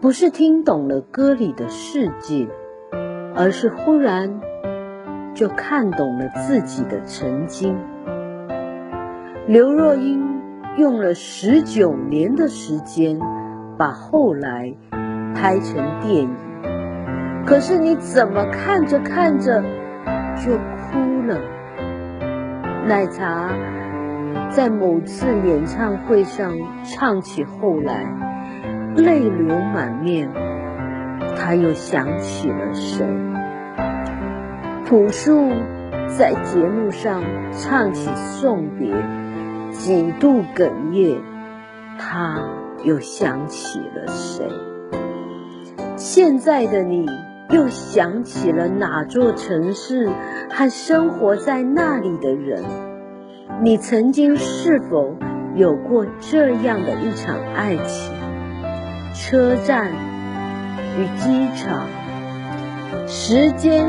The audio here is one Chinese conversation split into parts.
不是听懂了歌里的世界，而是忽然就看懂了自己的曾经。刘若英用了十九年的时间把后来拍成电影，可是你怎么看着看着就哭了。奶茶在某次演唱会上唱起后来，泪流满面。他又想起了谁？朴树在节目上唱起送别，几度哽咽。他又想起了谁？现在的你。又想起了哪座城市和生活在那里的人？你曾经是否有过这样的一场爱情？车站与机场，时间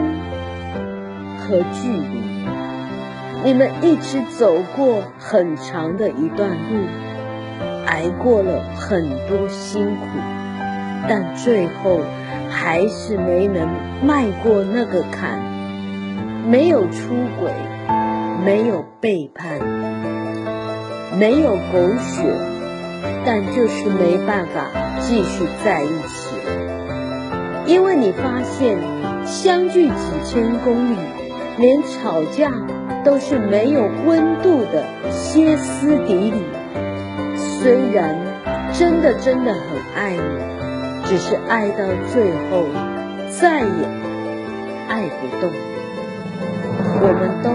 和距离，你们一直走过很长的一段路，挨过了很多辛苦，但最后。还是没能迈过那个坎，没有出轨，没有背叛，没有狗血，但就是没办法继续在一起。因为你发现，相距几千公里，连吵架都是没有温度的歇斯底里。虽然真的真的很爱你。只是爱到最后，再也爱不动。我们都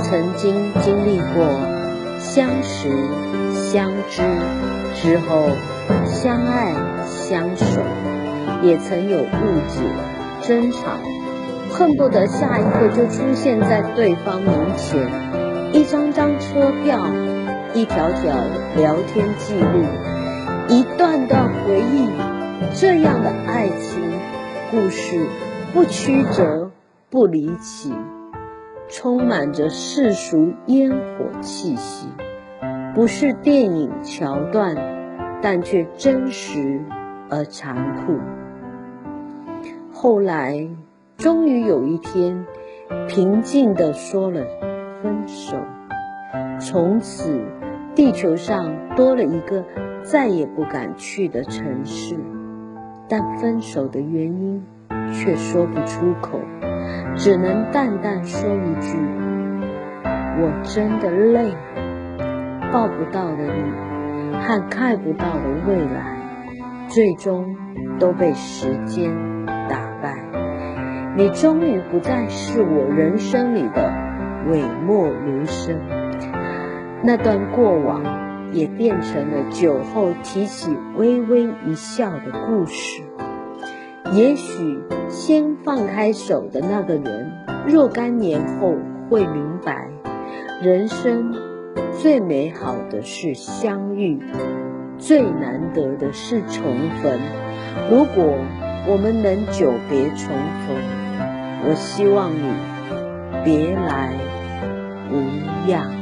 曾经经历过相识、相知之后相爱、相守，也曾有误解、争吵，恨不得下一刻就出现在对方面前。一张张车票，一条条聊天记录，一段段回忆。这样的爱情故事不曲折，不离奇，充满着世俗烟火气息，不是电影桥段，但却真实而残酷。后来，终于有一天，平静地说了分手，从此地球上多了一个再也不敢去的城市。但分手的原因却说不出口，只能淡淡说一句：“我真的累了。”抱不到的你和看不到的未来，最终都被时间打败。你终于不再是我人生里的讳莫如深，那段过往。也变成了酒后提起微微一笑的故事。也许先放开手的那个人，若干年后会明白，人生最美好的是相遇，最难得的是重逢。如果我们能久别重逢，我希望你别来无恙。